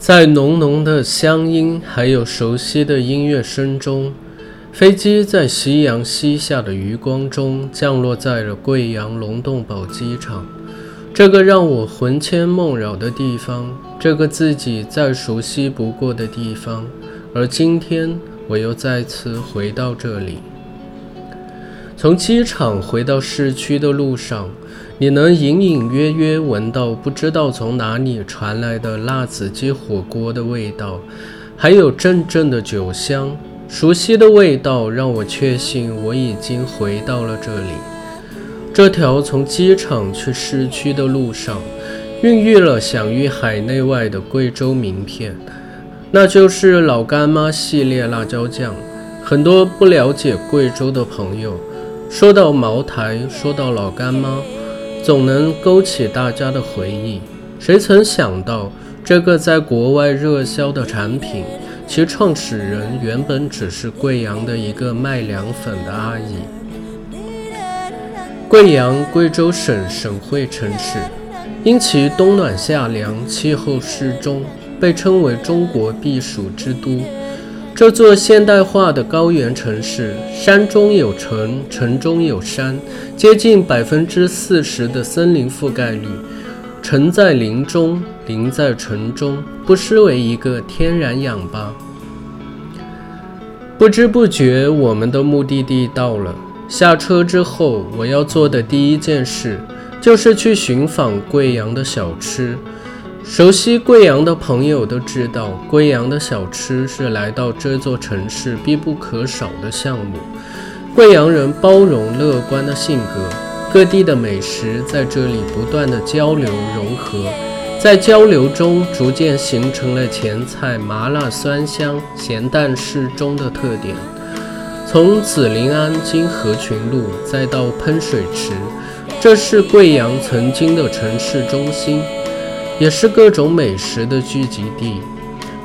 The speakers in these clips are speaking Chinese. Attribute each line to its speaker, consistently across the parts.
Speaker 1: 在浓浓的乡音还有熟悉的音乐声中，飞机在夕阳西下的余光中降落在了贵阳龙洞堡机场。这个让我魂牵梦绕的地方，这个自己再熟悉不过的地方，而今天我又再次回到这里。从机场回到市区的路上，你能隐隐约约闻到不知道从哪里传来的辣子鸡火锅的味道，还有阵阵的酒香。熟悉的味道让我确信我已经回到了这里。这条从机场去市区的路上，孕育了享誉海内外的贵州名片，那就是老干妈系列辣椒酱。很多不了解贵州的朋友，说到茅台，说到老干妈，总能勾起大家的回忆。谁曾想到，这个在国外热销的产品，其创始人原本只是贵阳的一个卖凉粉的阿姨。贵阳，贵州省省会城市，因其冬暖夏凉、气候适中，被称为中国避暑之都。这座现代化的高原城市，山中有城，城中有山，接近百分之四十的森林覆盖率，城在林中，林在城中，不失为一个天然氧吧。不知不觉，我们的目的地到了。下车之后，我要做的第一件事就是去寻访贵阳的小吃。熟悉贵阳的朋友都知道，贵阳的小吃是来到这座城市必不可少的项目。贵阳人包容乐观的性格，各地的美食在这里不断的交流融合，在交流中逐渐形成了前菜麻辣酸香、咸淡适中的特点。从紫林庵经合群路再到喷水池，这是贵阳曾经的城市中心，也是各种美食的聚集地。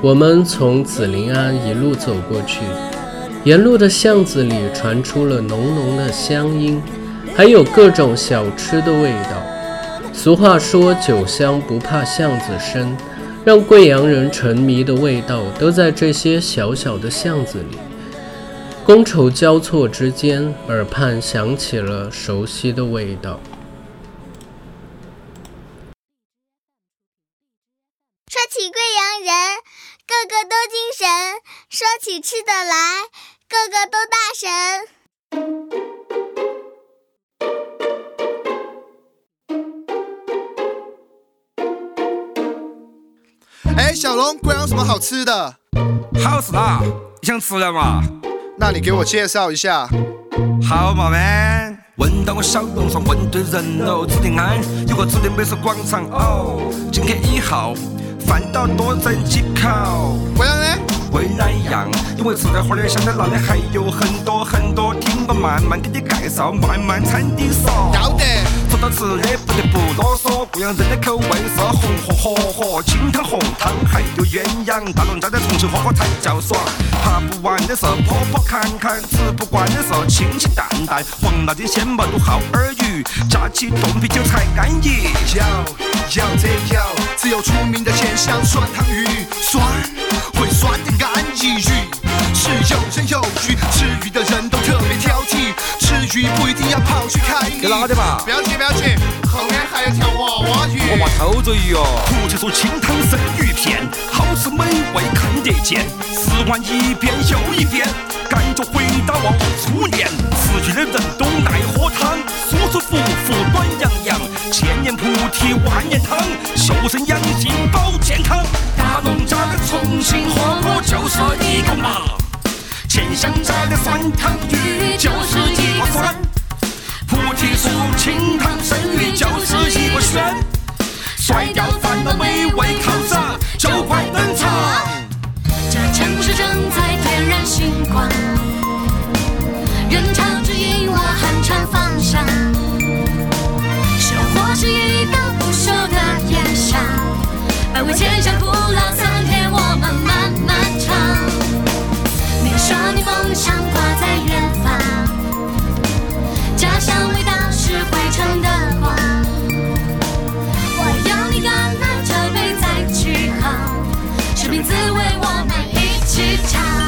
Speaker 1: 我们从紫林庵一路走过去，沿路的巷子里传出了浓浓的乡音，还有各种小吃的味道。俗话说“酒香不怕巷子深”，让贵阳人沉迷的味道都在这些小小的巷子里。觥筹交错之间，耳畔响起了熟悉的味道。
Speaker 2: 起贵阳人，个个都精神；说起吃的来，个个都大
Speaker 3: 神。哎，小龙，贵阳有什么好吃的？
Speaker 4: 好吃啦！你想吃了吗？
Speaker 3: 那你给我介绍一下。
Speaker 4: 好嘛，man。闻到我小龙上问对人哦，指定安有个指定美食广场哦。进去以后，饭倒多整几口。
Speaker 3: 回来呢？
Speaker 4: 回来样，因为吃的花儿香的辣的还有很多很多，听我慢慢给你介绍，慢慢餐的说。
Speaker 3: 要得。
Speaker 4: 说到吃的不得不啰嗦，贵阳人的口味是红红火火，清汤红汤还有鸳鸯，大龙虾在重庆火锅才叫爽。爬不完的是坡坡坎坎，吃不惯的是清清淡淡，黄辣丁鲜毛肚耗儿鱼，加起冻啤酒才安逸。
Speaker 3: 有有这有，只有出名的鲜香酸汤鱼，酸会酸的安逸鱼，是有声有鱼，吃鱼的人都特别挑剔。吃鱼不一定要跑去看鱼，
Speaker 4: 给哪的吧？
Speaker 3: 不要去，不要去，后面还有条娃娃鱼。
Speaker 4: 我怕偷着鱼哦。不去说清汤生鱼片，好吃美味看得见，吃完一遍又一遍，感觉回到了初恋。吃鱼的人都爱喝汤，舒舒服服，暖洋洋，千年菩提万年汤，修身养性保健康。新火锅就是一个嘛。清香炸的酸汤鱼就是一个酸，菩提树清汤生鱼就是一个鲜，甩掉烦恼美味靠着就快
Speaker 5: 滋味我们一起尝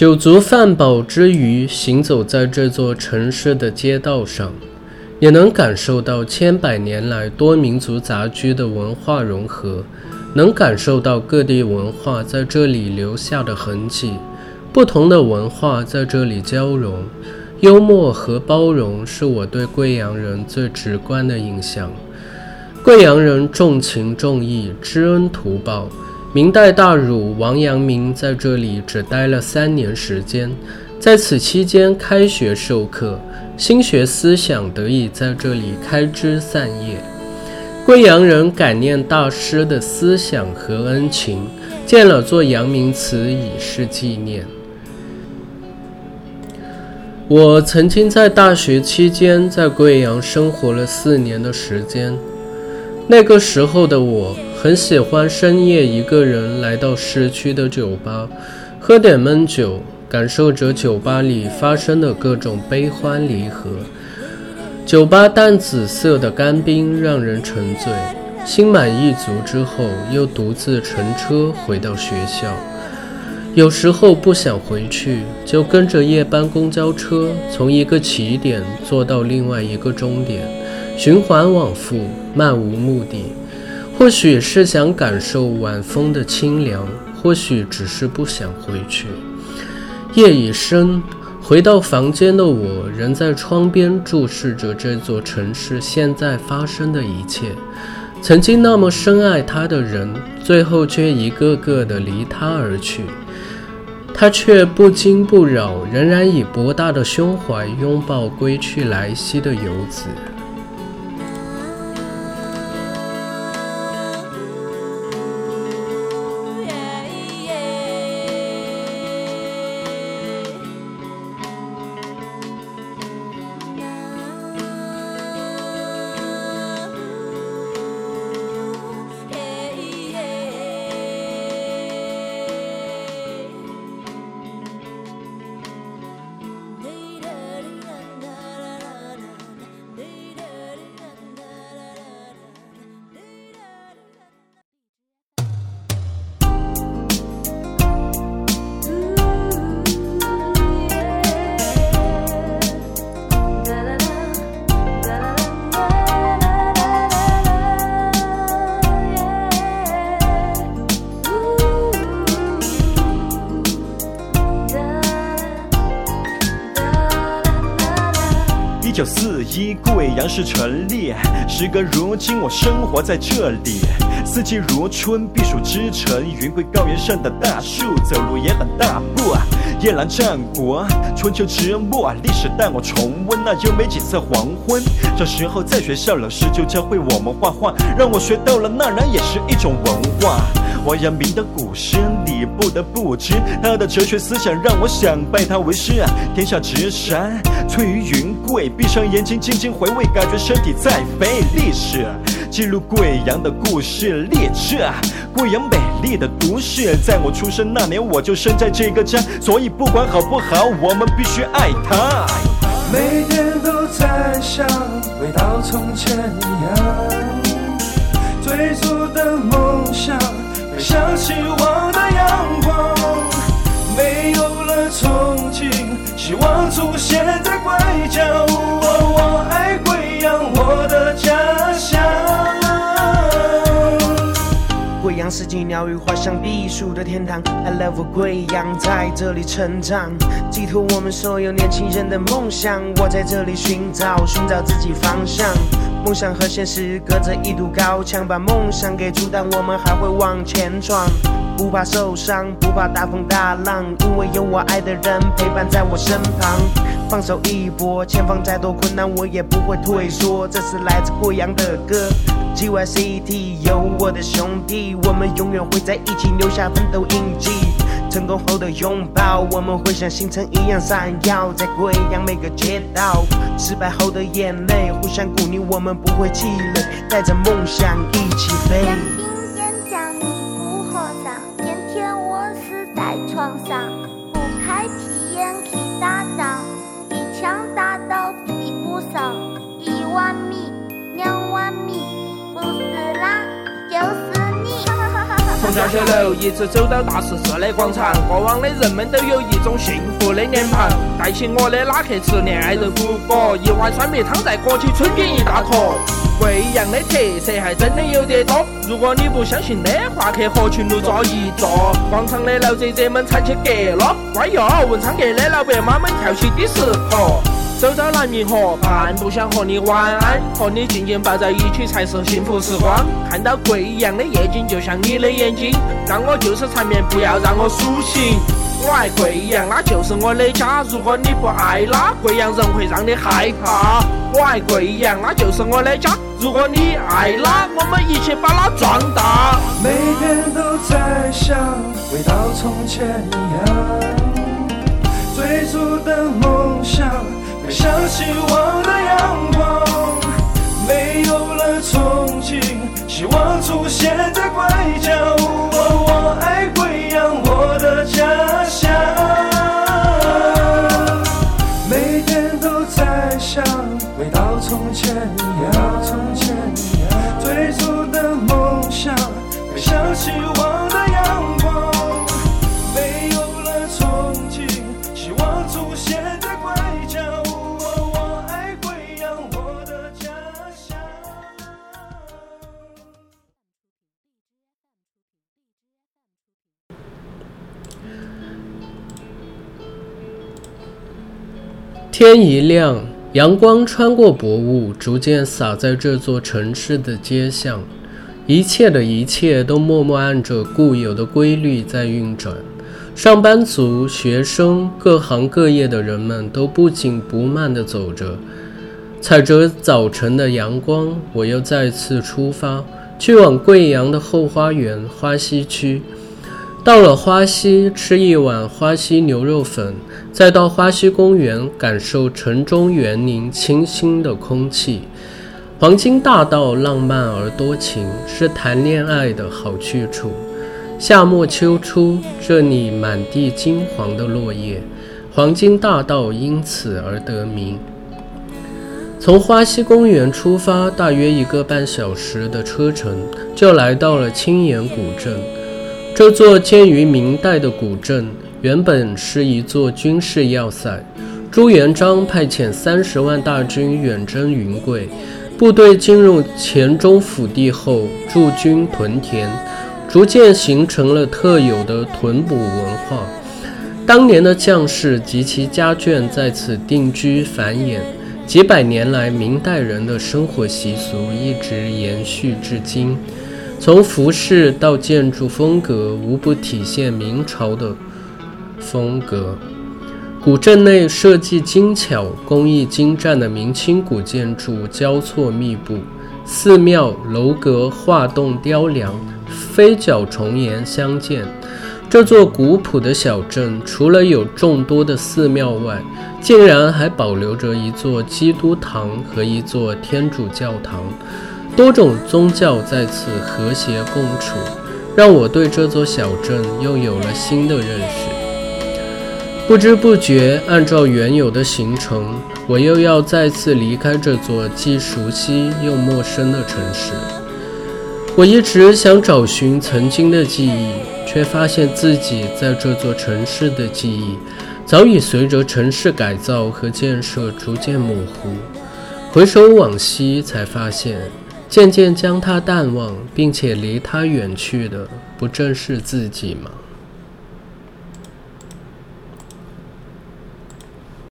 Speaker 1: 酒足饭饱之余，行走在这座城市的街道上，也能感受到千百年来多民族杂居的文化融合，能感受到各地文化在这里留下的痕迹，不同的文化在这里交融，幽默和包容是我对贵阳人最直观的印象。贵阳人重情重义，知恩图报。明代大儒王阳明在这里只待了三年时间，在此期间开学授课，心学思想得以在这里开枝散叶。贵阳人感念大师的思想和恩情，建了座阳明祠以示纪念。我曾经在大学期间在贵阳生活了四年的时间，那个时候的我很喜欢深夜一个人来到市区的酒吧，喝点闷酒，感受着酒吧里发生的各种悲欢离合。酒吧淡紫色的干冰让人沉醉，心满意足之后，又独自乘车回到学校。有时候不想回去，就跟着夜班公交车，从一个起点坐到另外一个终点，循环往复，漫无目的。或许是想感受晚风的清凉，或许只是不想回去。夜已深，回到房间的我，仍在窗边注视着这座城市现在发生的一切。曾经那么深爱他的人，最后却一个个的离他而去。他却不惊不扰，仍然以博大的胸怀拥抱归去来兮的游子。
Speaker 6: 九四一，贵阳市成立。时隔如今，我生活在这里。四季如春，避暑之城。云贵高原上的大树，走路也很大步。夜阑战国，春秋之末，历史带我重温那优美景色黄昏。小时候在学校，老师就教会我们画画，让我学到了那然也是一种文化。王阳明的古诗，你不得不知，他的哲学思想让我想拜他为师。天下之山，翠于云贵，闭上眼睛静静回味，感觉身体在飞。历史记录贵阳的故事，列车贵阳美丽的都市。在我出生那年，我就生在这个家，所以不管好不好，我们必须爱它。
Speaker 7: 每天都在想，回到从前一样，追逐的梦想，飞向希望的阳光。没有了憧憬，希望出现在拐角。我爱贵阳，我的家乡。
Speaker 8: 四季鸟语花香，避暑的天堂。I love 贵阳，在这里成长，寄托我们所有年轻人的梦想。我在这里寻找，寻找自己方向。梦想和现实隔着一堵高墙，把梦想给阻挡，我们还会往前闯。不怕受伤，不怕大风大浪，因为有我爱的人陪伴在我身旁。放手一搏，前方再多困难我也不会退缩。这是来自贵阳的歌。GYCT 有我的兄弟，我们永远会在一起留下奋斗印记。成功后的拥抱，我们会像星辰一样闪耀在贵阳每个街道。失败后的眼泪，互相鼓励，我们不会气馁，带着梦想一起飞。
Speaker 9: 从小楼一直走到大十字的广场，过往的人们都有一种幸福的脸庞。带起我的拉客吃恋爱豆腐果，一碗酸梅汤在过起春卷一大坨。贵阳的特色还真的有点多，如果你不相信的话，去河群路坐一坐。广场的老姐姐们唱起歌了，乖哟，文昌阁的老伯妈们跳起迪斯科。走到南明河畔，不想和你晚安，和你紧紧抱在一起才是幸福时光。看到贵阳的夜景，就像你的眼睛，让我就是缠绵，不要让我苏醒。我爱贵阳，那就是我的家。如果你不爱那贵阳人，会让你害怕。我爱贵阳，那就是我的家。如果你爱那，我们一起把它壮大。
Speaker 7: 每天都在想，回到从前一样，最初的梦想，像希望的阳光。天一
Speaker 1: 亮，阳光穿过薄雾，逐渐洒在这座城市的街巷。一切的一切都默默按着固有的规律在运转。上班族、学生、各行各业的人们都不紧不慢地走着，踩着早晨的阳光，我又再次出发，去往贵阳的后花园花溪区。到了花溪，吃一碗花溪牛肉粉，再到花溪公园感受城中园林清新的空气。黄金大道浪漫而多情，是谈恋爱的好去处。夏末秋初，这里满地金黄的落叶，黄金大道因此而得名。从花溪公园出发，大约一个半小时的车程，就来到了青岩古镇。这座建于明代的古镇，原本是一座军事要塞。朱元璋派遣三十万大军远征云贵，部队进入黔中腹地后驻军屯田，逐渐形成了特有的屯捕文化。当年的将士及其家眷在此定居繁衍，几百年来，明代人的生活习俗一直延续至今。从服饰到建筑风格，无不体现明朝的风格。古镇内设计精巧、工艺精湛的明清古建筑交错密布，寺庙、楼阁、画栋、雕梁，飞角重檐相间。这座古朴的小镇，除了有众多的寺庙外，竟然还保留着一座基督堂和一座天主教堂。多种宗教在此和谐共处，让我对这座小镇又有了新的认识。不知不觉，按照原有的行程，我又要再次离开这座既熟悉又陌生的城市。我一直想找寻曾经的记忆，却发现自己在这座城市的记忆，早已随着城市改造和建设逐渐模糊。回首往昔，才发现。渐渐将他淡忘，并且离他远去的，不正是自己吗？